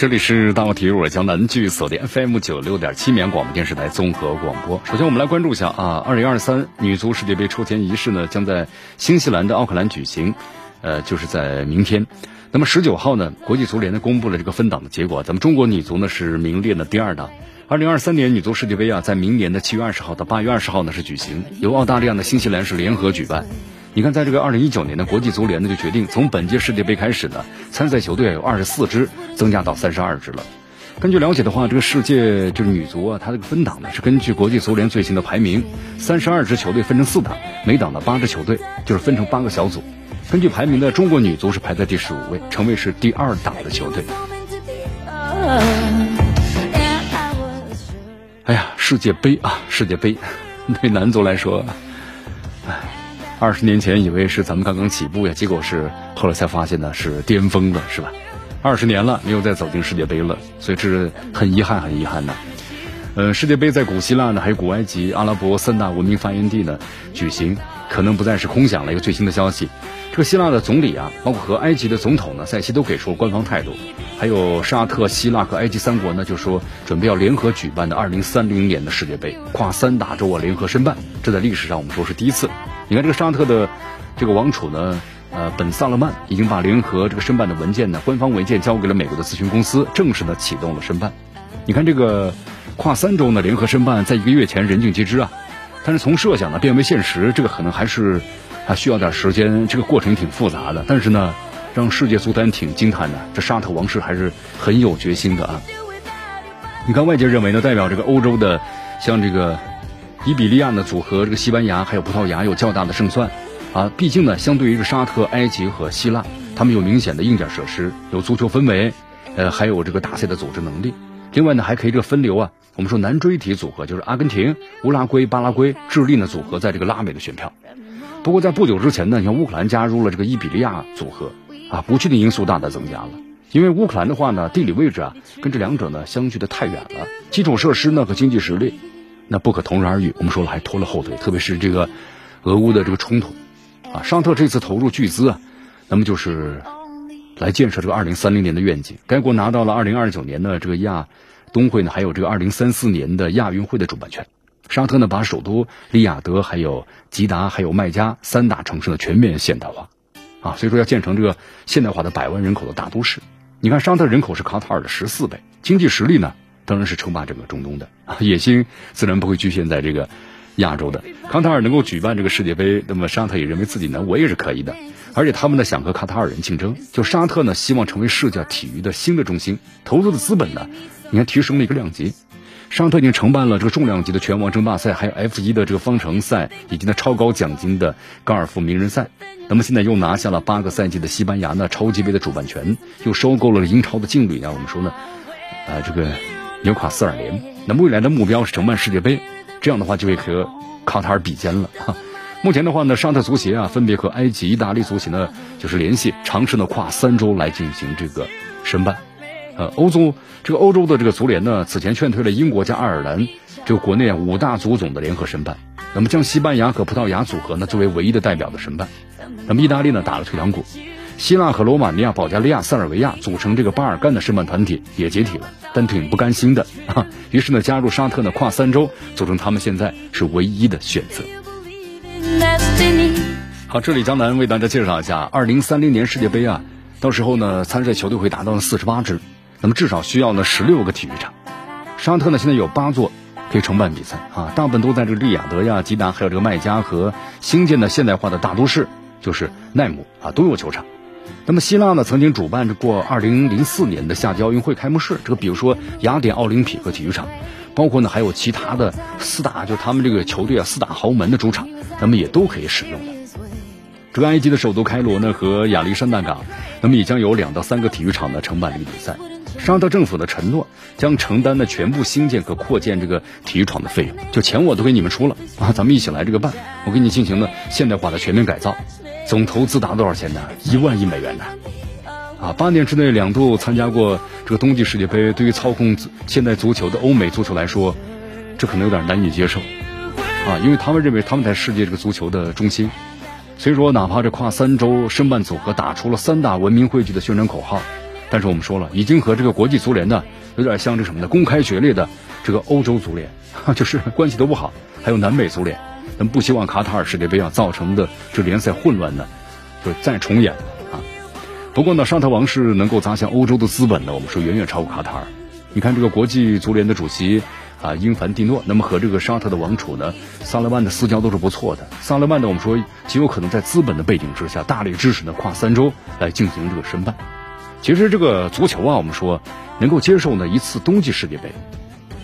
这里是大话体育，我江南剧锁定 FM 九六点七绵广播电视台综合广播。首先，我们来关注一下啊，二零二三女足世界杯抽签仪式呢，将在新西兰的奥克兰举行，呃，就是在明天。那么十九号呢，国际足联呢公布了这个分档的结果，咱们中国女足呢是名列的第二档。二零二三年女足世界杯啊，在明年的七月二十号到八月二十号呢是举行，由澳大利亚的新西兰是联合举办。你看，在这个二零一九年的国际足联呢，就决定从本届世界杯开始呢，参赛球队有二十四支，增加到三十二支了。根据了解的话，这个世界就是女足啊，它这个分档呢是根据国际足联最新的排名，三十二支球队分成四档，每档的八支球队，就是分成八个小组。根据排名呢，中国女足是排在第十五位，成为是第二档的球队。哎呀，世界杯啊，世界杯，对男足来说，哎。二十年前以为是咱们刚刚起步呀，结果是后来才发现呢是巅峰了，是吧？二十年了没有再走进世界杯了，所以这是很遗憾，很遗憾的。呃，世界杯在古希腊呢，还有古埃及、阿拉伯三大文明发源地呢举行，可能不再是空想了。一个最新的消息，这个希腊的总理啊，包括和埃及的总统呢，在期都给出了官方态度。还有沙特、希腊和埃及三国呢，就说准备要联合举办的二零三零年的世界杯，跨三大洲啊联合申办，这在历史上我们说是第一次。你看这个沙特的这个王储呢，呃，本萨勒曼已经把联合这个申办的文件呢，官方文件交给了美国的咨询公司，正式的启动了申办。你看这个跨三周呢联合申办，在一个月前人尽皆知啊，但是从设想呢变为现实，这个可能还是还需要点时间，这个过程挺复杂的。但是呢，让世界足坛挺惊叹的，这沙特王室还是很有决心的啊。你看外界认为呢，代表这个欧洲的像这个。伊比利亚呢组合这个西班牙还有葡萄牙有较大的胜算，啊，毕竟呢，相对于这沙特、埃及和希腊，他们有明显的硬件设施，有足球氛围，呃，还有这个大赛的组织能力。另外呢，还可以这个分流啊，我们说南锥体组合就是阿根廷、乌拉圭、巴拉圭、智利呢组合在这个拉美的选票。不过在不久之前呢，你像乌克兰加入了这个伊比利亚组合，啊，不确定因素大大增加了。因为乌克兰的话呢，地理位置啊跟这两者呢相距的太远了，基础设施呢和经济实力。那不可同日而语，我们说了还拖了后腿，特别是这个俄乌的这个冲突，啊，沙特这次投入巨资啊，那么就是来建设这个二零三零年的愿景。该国拿到了二零二九年的这个亚冬会呢，还有这个二零三四年的亚运会的主办权。沙特呢，把首都利雅得、还有吉达、还有麦加三大城市呢全面现代化，啊，所以说要建成这个现代化的百万人口的大都市。你看，沙特人口是卡塔尔的十四倍，经济实力呢？当然是称霸整个中东的啊野心，自然不会局限在这个亚洲的。康塔尔能够举办这个世界杯，那么沙特也认为自己呢，我也是可以的。而且他们呢想和卡塔尔人竞争，就沙特呢希望成为世界体育的新的中心，投资的资本呢，你看提升了一个量级。沙特已经承办了这个重量级的拳王争霸赛，还有 F 一的这个方程赛，以及呢超高奖金的高尔夫名人赛。那么现在又拿下了八个赛季的西班牙呢超级杯的主办权，又收购了英超的劲旅啊。我们说呢，啊这个。纽卡斯尔联，那未来的目标是承办世界杯，这样的话就会和卡塔尔比肩了。哈 目前的话呢，沙特足协啊，分别和埃及、意大利足协呢，就是联系，尝试呢跨三周来进行这个申办。呃，欧洲这个欧洲的这个足联呢，此前劝退了英国加爱尔兰这个国内五大足总的联合申办，那么将西班牙和葡萄牙组合呢作为唯一的代表的申办。那么意大利呢打了退堂鼓。希腊和罗马尼亚、保加利亚、塞尔维亚组成这个巴尔干的申办团体也解体了，但挺不甘心的啊。于是呢，加入沙特呢，跨三洲组成他们现在是唯一的选择。好，这里江南为大家介绍一下，二零三零年世界杯啊，到时候呢，参赛球队会达到四十八支，那么至少需要呢十六个体育场。沙特呢现在有八座可以承办比赛啊，大部分都在这个利雅得呀、吉达，还有这个麦加和新建的现代化的大都市，就是奈姆啊，都有球场。那么希腊呢，曾经主办过2004年的夏季奥运会开幕式，这个比如说雅典奥林匹克体育场，包括呢还有其他的四大，就他们这个球队啊四大豪门的主场，那么也都可以使用的。这个埃及的首都开罗呢和亚历山大港，那么也将有两到三个体育场呢承办这个比赛。沙特政府的承诺将承担的全部兴建和扩建这个体育场的费用，就钱我都给你们出了啊，咱们一起来这个办，我给你进行呢现代化的全面改造，总投资达多少钱呢？一万亿美元呢！啊，八年之内两度参加过这个冬季世界杯，对于操控现代足球的欧美足球来说，这可能有点难以接受啊，因为他们认为他们在世界这个足球的中心，所以说哪怕这跨三洲申办组合打出了三大文明汇聚的宣传口号。但是我们说了，已经和这个国际足联呢有点像这什么呢？公开决裂的这个欧洲足联，就是关系都不好。还有南美足联，咱不希望卡塔尔世界杯啊造成的这联赛混乱呢，就再重演啊。不过呢，沙特王室能够砸向欧洲的资本呢，我们说远远超过卡塔尔。你看这个国际足联的主席啊，英凡蒂诺，那么和这个沙特的王储呢，萨勒曼的私交都是不错的。萨勒曼呢，我们说极有可能在资本的背景之下，大力支持呢跨三洲来进行这个申办。其实这个足球啊，我们说能够接受呢一次冬季世界杯，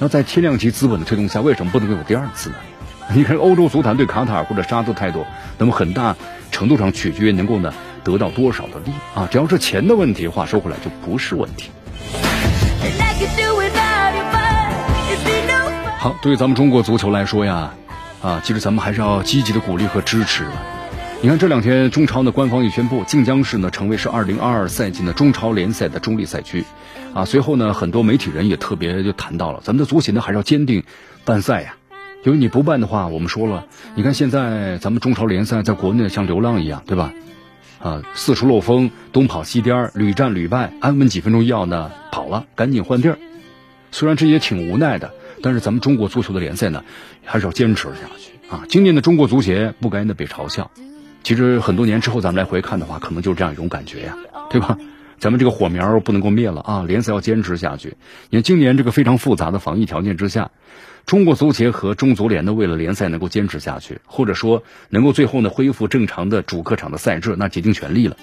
那在天量级资本的推动下，为什么不能够有第二次呢？你看欧洲足坛对卡塔尔或者沙特态度，那么很大程度上取决于能够呢得到多少的利啊。只要是钱的问题，话说回来就不是问题。好，对于咱们中国足球来说呀，啊，其实咱们还是要积极的鼓励和支持。你看这两天中超呢，官方也宣布晋江市呢成为是二零二二赛季的中超联赛的中立赛区，啊，随后呢很多媒体人也特别就谈到了，咱们的足协呢还是要坚定办赛呀，因为你不办的话，我们说了，你看现在咱们中超联赛在国内像流浪一样，对吧？啊，四处漏风，东跑西颠，屡战屡败，安稳几分钟要呢跑了，赶紧换地儿。虽然这也挺无奈的，但是咱们中国足球的联赛呢还是要坚持下去啊。今年的中国足协不该呢被嘲笑。其实很多年之后，咱们来回看的话，可能就是这样一种感觉呀，对吧？咱们这个火苗不能够灭了啊，联赛要坚持下去。你看今年这个非常复杂的防疫条件之下，中国足协和中足联呢，为了联赛能够坚持下去，或者说能够最后呢恢复正常的主客场的赛制，那竭尽全力了。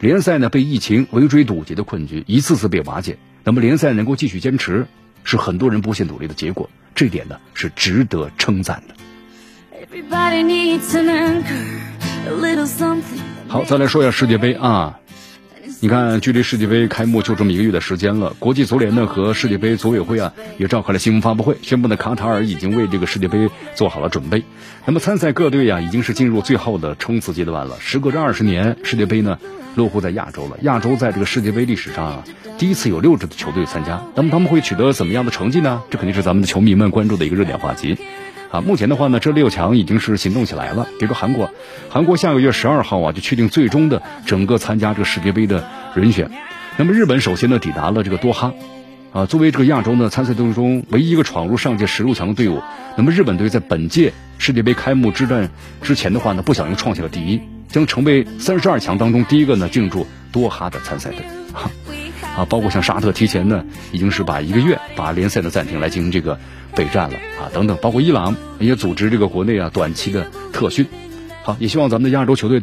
联赛呢被疫情围追堵截的困局一次次被瓦解，那么联赛能够继续坚持，是很多人不懈努力的结果，这点呢是值得称赞的。好，再来说一下世界杯啊！你看，距离世界杯开幕就这么一个月的时间了。国际足联呢和世界杯组委会啊也召开了新闻发布会，宣布呢卡塔尔已经为这个世界杯做好了准备。那么参赛各队呀已经是进入最后的冲刺阶段了。时隔这二十年，世界杯呢落户在亚洲了。亚洲在这个世界杯历史上啊第一次有六支的球队参加。那么他们会取得怎么样的成绩呢？这肯定是咱们的球迷们关注的一个热点话题。啊，目前的话呢，这六强已经是行动起来了。比如说韩国，韩国下个月十二号啊就确定最终的整个参加这个世界杯的人选。那么日本首先呢抵达了这个多哈，啊，作为这个亚洲呢参赛队伍中唯一一个闯入上届十六强的队伍，那么日本队在本届世界杯开幕之战之前的话呢，不小心创下了第一，将成为三十二强当中第一个呢进入多哈的参赛队。哈啊，包括像沙特提前呢，已经是把一个月把联赛的暂停来进行这个备战了啊，等等，包括伊朗也组织这个国内啊短期的特训。好，也希望咱们的亚洲球队都。